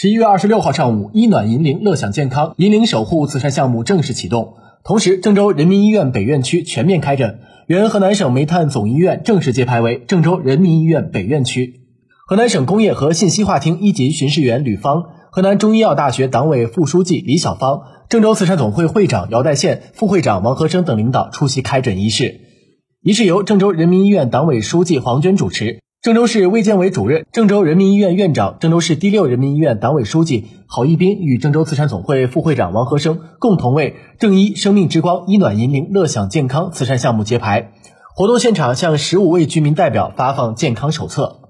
十一月二十六号上午，医暖银铃乐享健康银铃守护慈善项目正式启动，同时郑州人民医院北院区全面开诊，原河南省煤炭总医院正式揭牌为郑州人民医院北院区。河南省工业和信息化厅一级巡视员吕芳，河南中医药大学党委副书记李小芳，郑州慈善总会会长姚代宪、副会长王和生等领导出席开诊仪式。仪式由郑州人民医院党委书记黄娟主持。郑州市卫健委主任、郑州人民医院院长、郑州市第六人民医院党委书记郝一斌与郑州慈善总会副会长王和生共同为“正医生命之光医暖银铃乐享健康”慈善项目揭牌。活动现场向十五位居民代表发放健康手册。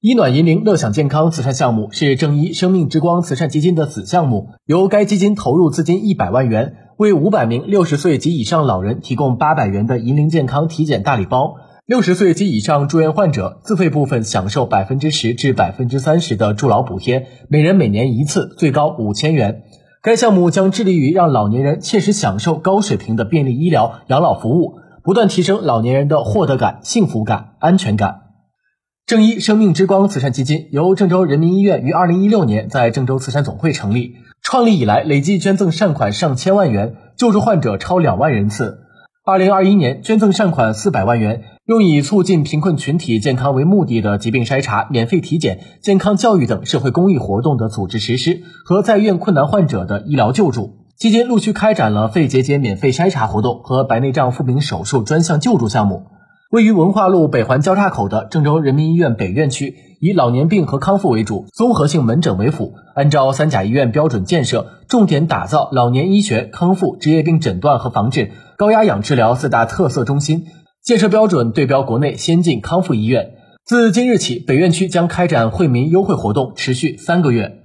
医暖银铃乐享健康慈善项目是正医生命之光慈善基金的子项目，由该基金投入资金一百万元，为五百名六十岁及以上老人提供八百元的银铃健康体检大礼包。六十岁及以上住院患者自费部分享受百分之十至百分之三十的助老补贴，每人每年一次，最高五千元。该项目将致力于让老年人切实享受高水平的便利医疗养老服务，不断提升老年人的获得感、幸福感、安全感。正一生命之光慈善基金由郑州人民医院于二零一六年在郑州慈善总会成立，创立以来累计捐赠善款上千万元，救助患者超两万人次。二零二一年捐赠善款四百万元。用以促进贫困群体健康为目的的疾病筛查、免费体检、健康教育等社会公益活动的组织实施和在院困难患者的医疗救助，期间陆续开展了肺结节免费筛查活动和白内障复明手术专项救助项目。位于文化路北环交叉口的郑州人民医院北院区，以老年病和康复为主，综合性门诊为辅，按照三甲医院标准建设，重点打造老年医学、康复、职业病诊断和防治、高压氧治疗四大特色中心。建设标准对标国内先进康复医院。自今日起，北院区将开展惠民优惠活动，持续三个月。